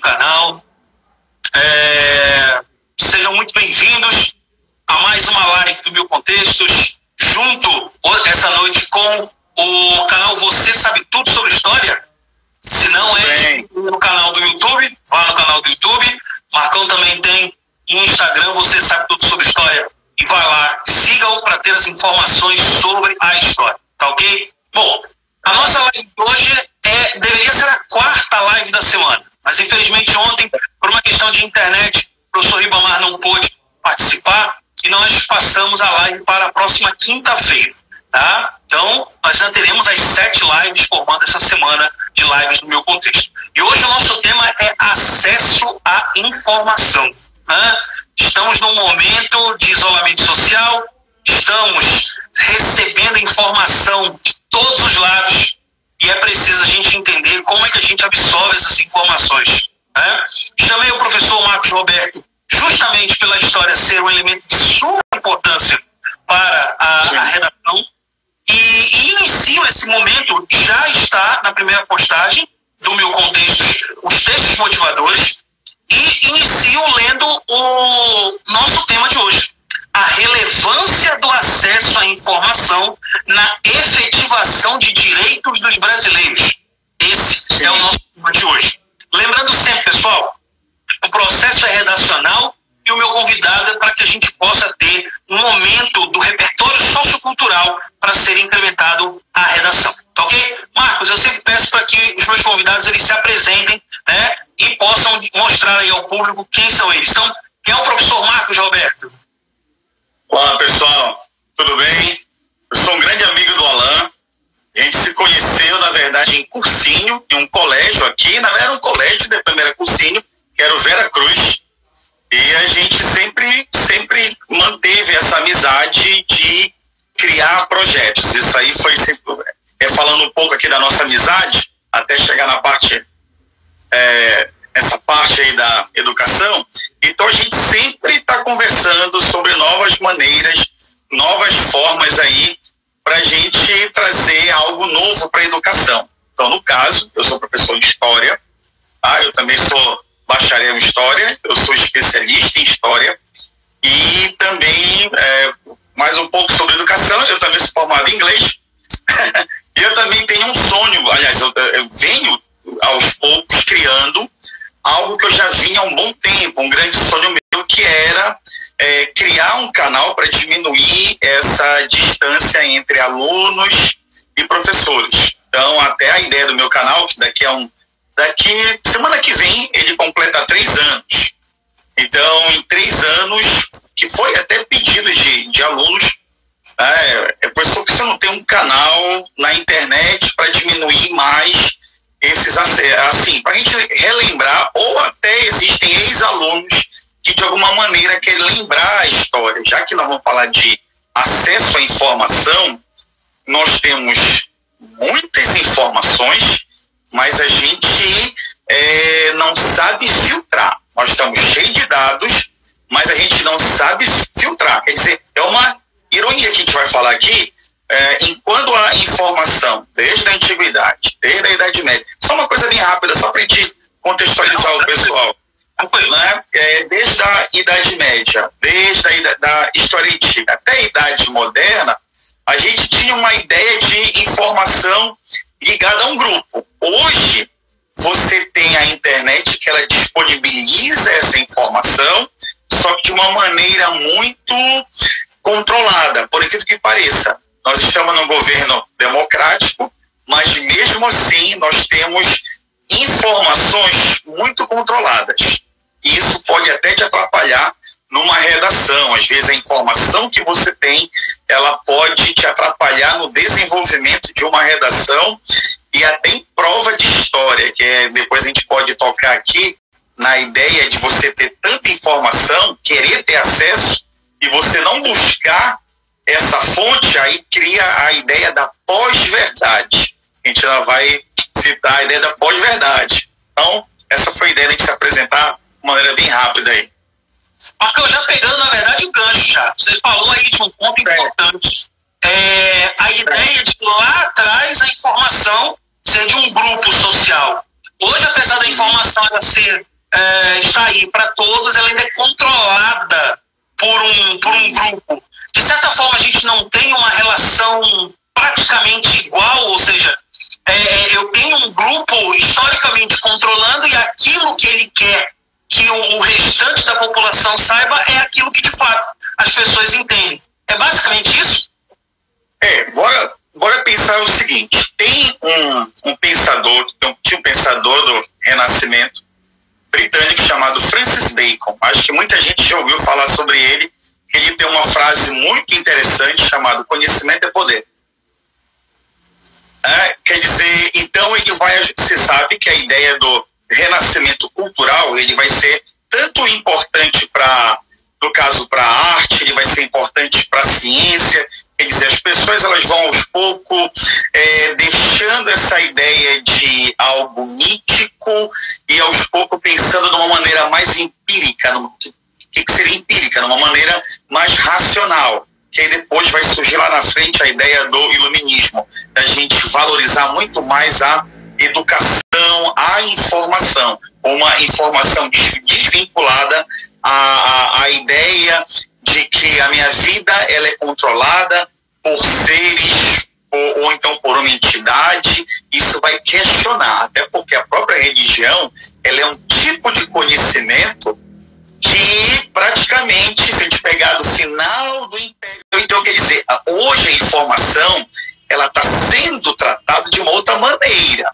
no canal. É, sejam muito bem-vindos a mais uma live do Mil Contextos, junto essa noite com o canal Você Sabe Tudo sobre História. Se não é no canal do YouTube, vá no canal do YouTube. Marcão também tem no Instagram, Você Sabe Tudo sobre História. E vai lá, siga-o para ter as informações sobre a história, tá ok? Bom, a nossa live de hoje é, deveria ser a quarta live da semana, mas infelizmente ontem, por uma questão de internet, o professor Ribamar não pôde participar e nós passamos a live para a próxima quinta-feira. Tá? Então, nós já teremos as sete lives formando essa semana de lives no meu contexto. E hoje o nosso tema é acesso à informação. Né? Estamos num momento de isolamento social, estamos recebendo informação de todos os lados e é preciso a gente entender como é que a gente absorve essas informações. Né? Chamei o professor Marcos Roberto justamente pela história ser um elemento de suma importância para a, a redação e, e inicio esse momento, já está na primeira postagem do meu contexto, os textos motivadores, e inicio lendo o nosso tema de hoje, a relevância do acesso à informação na efetivação de direitos dos brasileiros. Esse Sim. é o nosso tema de hoje. Lembrando sempre, pessoal, o processo é redacional e o meu convidado é para que a gente possa ter um momento do repertório sociocultural para ser implementado a redação. Tá ok? Marcos, eu sempre peço para que os meus convidados eles se apresentem né, e possam mostrar aí ao público quem são eles. Então, quem é o professor Marcos Roberto? Olá, pessoal. Tudo bem? Eu sou um grande amigo do Alain. A gente se conheceu, na verdade, em cursinho, em um colégio aqui. Na verdade, era um colégio, depois era cursinho, que era o Vera Cruz. E a gente sempre, sempre manteve essa amizade de criar projetos. Isso aí foi sempre. É, falando um pouco aqui da nossa amizade, até chegar na parte. É, essa parte aí da educação. Então a gente sempre está conversando sobre novas maneiras, novas formas aí para a gente trazer algo novo para a educação. Então, no caso, eu sou professor de história, ah, eu também sou bacharel em História, eu sou especialista em História e também é, mais um pouco sobre educação, eu também sou formado em inglês eu também tenho um sonho, aliás, eu, eu venho aos poucos criando algo que eu já vinha há um bom tempo, um grande sonho meu, que era é, criar um canal para diminuir essa distância entre alunos e professores. Então, até a ideia do meu canal, que daqui a um, Daqui, semana que vem, ele completa três anos. Então, em três anos, que foi até pedido de, de alunos, é, é professor que você não tem um canal na internet para diminuir mais assim, para a gente relembrar, ou até existem ex-alunos que de alguma maneira querem lembrar a história. Já que nós vamos falar de acesso à informação, nós temos muitas informações mas a gente é, não sabe filtrar. Nós estamos cheios de dados, mas a gente não sabe filtrar. Quer dizer, é uma ironia que a gente vai falar aqui, é, enquanto a informação, desde a antiguidade, desde a Idade Média, só uma coisa bem rápida, só para gente contextualizar o pessoal. Né? É, desde a Idade Média, desde a da história antiga até a Idade Moderna, a gente tinha uma ideia de informação ligada a um grupo. Hoje, você tem a internet que ela disponibiliza essa informação, só que de uma maneira muito controlada, por incrível que pareça. Nós estamos num governo democrático, mas mesmo assim nós temos informações muito controladas. E isso pode até te atrapalhar numa redação. Às vezes a informação que você tem, ela pode te atrapalhar no desenvolvimento de uma redação e até em prova de história, que é, depois a gente pode tocar aqui na ideia de você ter tanta informação, querer ter acesso e você não buscar essa fonte, aí cria a ideia da pós-verdade. A gente já vai citar a ideia da pós-verdade. Então, essa foi a ideia de se apresentar de maneira bem rápida aí. Marcão, já pegando, na verdade, o gancho já. Você falou aí de um ponto importante. É, a ideia de lá atrás a informação ser de um grupo social. Hoje, apesar da informação ela ser, é, estar aí para todos, ela ainda é controlada por um, por um grupo. De certa forma, a gente não tem uma relação praticamente igual, ou seja, é, é eu tenho um grupo historicamente controlando e aquilo que ele quer que o, o restante da população saiba é aquilo que de fato as pessoas entendem. É basicamente isso? É, bora, bora pensar o seguinte: tem um, um pensador, tinha um pensador do Renascimento britânico chamado Francis Bacon. Acho que muita gente já ouviu falar sobre ele. Ele tem uma frase muito interessante chamada Conhecimento é Poder. É, quer dizer, então ele vai. Você sabe que a ideia do renascimento cultural ele vai ser tanto importante para no caso para a arte ele vai ser importante para a ciência quer dizer as pessoas elas vão aos poucos é, deixando essa ideia de algo mítico e aos poucos pensando de uma maneira mais empírica no que, que seria empírica numa maneira mais racional que aí depois vai surgir lá na frente a ideia do iluminismo, da gente valorizar muito mais a educação à informação, uma informação desvinculada à, à, à ideia de que a minha vida ela é controlada por seres ou, ou, então por uma entidade, isso vai questionar, até porque a própria religião ela é um tipo de conhecimento que praticamente, se a gente pegar do final do Império, então quer dizer, hoje a informação ela está sendo tratada de uma outra maneira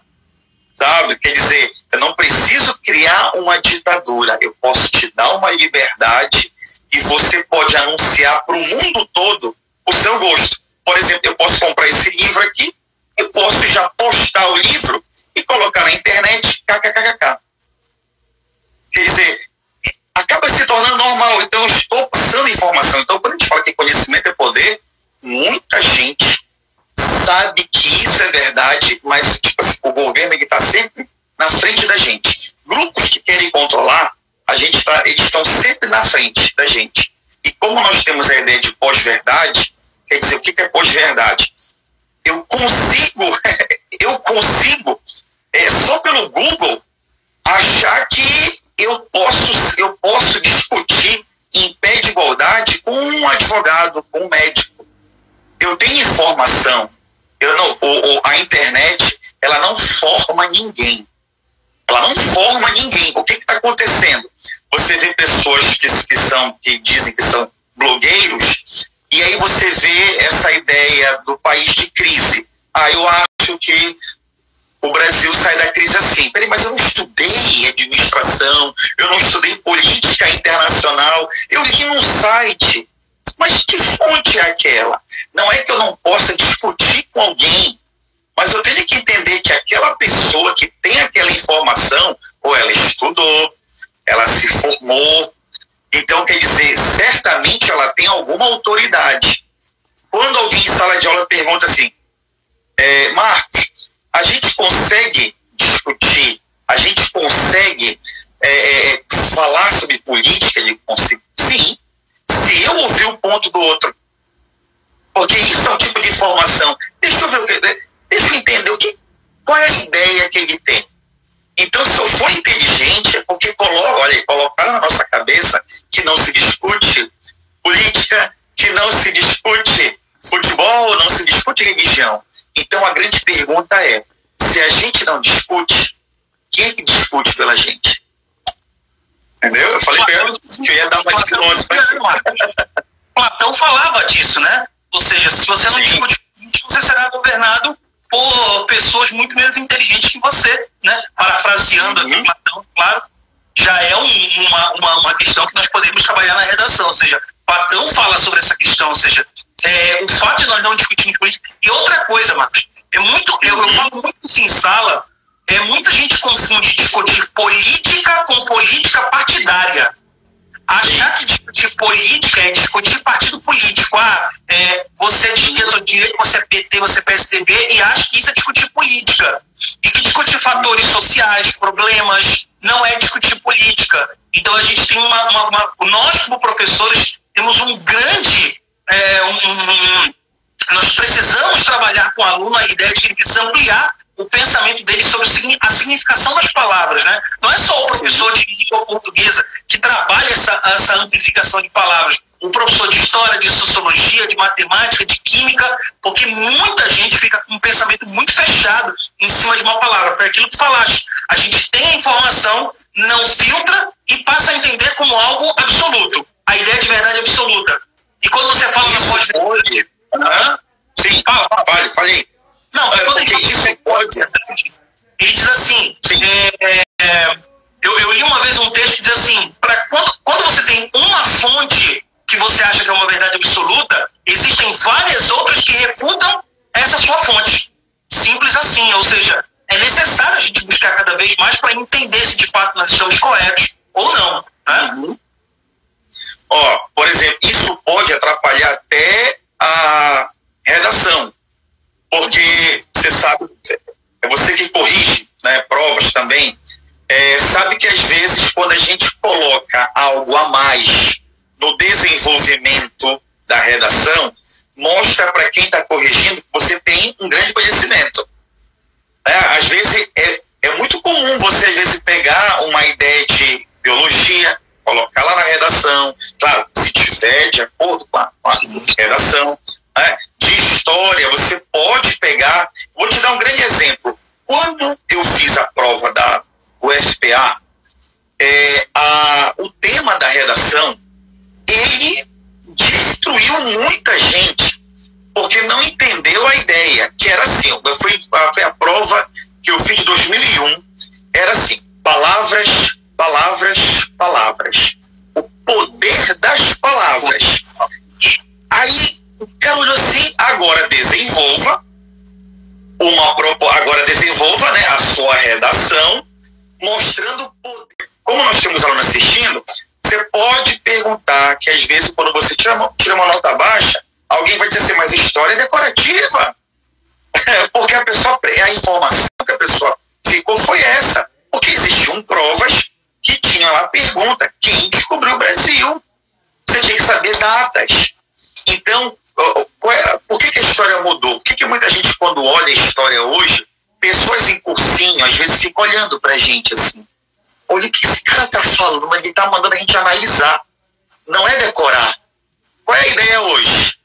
sabe? Quer dizer, eu não preciso criar uma ditadura, eu posso te dar uma liberdade e você pode anunciar para o mundo todo o seu gosto. Por exemplo, eu posso comprar esse livro aqui, eu posso já postar o livro e colocar na internet, kkkk. Quer dizer, acaba se tornando normal. Então, eu estou passando informação. Então, quando a gente fala que conhecimento é poder, muita gente sabe que isso é verdade, mas tipo assim, o governo está sempre na frente da gente. Grupos que querem controlar, a gente tá, eles estão sempre na frente da gente. E como nós temos a ideia de pós-verdade, quer dizer, o que é pós-verdade? Eu consigo, eu consigo, é, só pelo Google, achar que eu posso, eu posso discutir em pé de igualdade com um advogado, com um médico. Eu tenho informação, eu não, o, o, a internet, ela não forma ninguém. Ela não forma ninguém. O que está acontecendo? Você vê pessoas que, que, são, que dizem que são blogueiros, e aí você vê essa ideia do país de crise. Ah, eu acho que o Brasil sai da crise assim. Peraí, mas eu não estudei administração, eu não estudei política internacional, eu li num site mas que fonte é aquela? Não é que eu não possa discutir com alguém, mas eu tenho que entender que aquela pessoa que tem aquela informação, ou ela estudou, ela se formou, então quer dizer, certamente ela tem alguma autoridade. Quando alguém em sala de aula pergunta assim, é, Marcos, a gente consegue discutir, a gente consegue é, é falar sobre política? Ele consegue. Sim, se eu ouvir o ponto do outro, porque isso é um tipo de informação, deixa eu ver o que, deixa eu entender o que, qual é a ideia que ele tem. Então, se eu for inteligente, é porque coloca, olha, colocaram na nossa cabeça que não se discute política, que não se discute futebol, não se discute religião. Então, a grande pergunta é: se a gente não discute, quem é que discute pela gente? Entendeu? Eu falei Platão, que eu ia dar mais quilômetros. Platão falava disso, né? Ou seja, se você não discute você será governado por pessoas muito menos inteligentes que você, né? Parafraseando uhum. aqui Platão, claro, já é um, uma, uma, uma, questão que nós podemos trabalhar na redação. Ou seja, Platão fala sobre essa questão, ou seja, é, o fato de nós não discutirmos política. E outra coisa, Marcos, é muito, eu, eu falo muito isso em sala, é, muita gente confunde discutir política com política partidária. Achar que discutir política é discutir partido político. Ah, é, você é de esquerda ou direita, você é PT, você é PSDB, e acha que isso é discutir política. E que discutir fatores sociais, problemas, não é discutir política. Então a gente tem uma. uma, uma nós, como professores, temos um grande. É, um, um, nós precisamos trabalhar com o aluno a ideia de que ele precisa ampliar o pensamento dele sobre a significação das palavras, né? Não é só o professor de língua portuguesa que trabalha essa, essa amplificação de palavras, o professor de história, de sociologia, de matemática, de química, porque muita gente fica com um pensamento muito fechado em cima de uma palavra. Foi aquilo que falaste. A gente tem a informação, não filtra e passa a entender como algo absoluto. A ideia de verdade absoluta. E quando você fala isso pode... pode. Uhum. Sim, fala, fala, fale, falei. Não, é, quando ele isso pode. Fato nós estamos corretos ou não. Né? Uhum. Ó, por exemplo, isso pode atrapalhar até a redação, porque você sabe, é você que corrige né, provas também, é, sabe que às vezes quando a gente coloca algo a mais no desenvolvimento da redação, mostra para quem está corrigindo que você tem um grande conhecimento. É, às vezes é, é muito comum você às vezes pegar uma ideia de biologia, colocar lá na redação, claro, se tiver de acordo com a, com a redação, né? de história, você pode pegar. Vou te dar um grande exemplo. Quando eu fiz a prova da UFPA, é, a, o tema da redação ele destruiu muita gente porque não entendeu a ideia, que era assim, foi, foi a prova que eu fiz em 2001, era assim, palavras, palavras, palavras. O poder das palavras. Aí o cara olhou assim, agora desenvolva uma agora desenvolva né, a sua redação, mostrando o poder. Como nós temos alunos assistindo, você pode perguntar que às vezes quando você tira tira uma nota baixa, alguém vai dizer assim, mas história é decorativa. Porque a pessoa, a informação que a pessoa ficou foi essa. Porque existiam provas que tinham lá a pergunta, quem descobriu o Brasil? Você tinha que saber datas. Então, é, por que, que, a história mudou? Por que, que muita gente, quando olha a história hoje, pessoas em cursinho, às vezes ficam olhando pra gente assim olha o que esse cara tá falando, ele tá mandando a gente analisar. Não é decorar. Qual é a ideia hoje?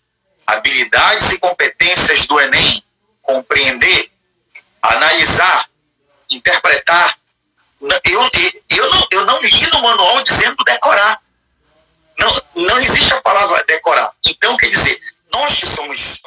Habilidades e competências do Enem, compreender, analisar, interpretar. Eu, eu, não, eu não li no manual dizendo decorar. Não, não existe a palavra decorar. Então, quer dizer, nós que somos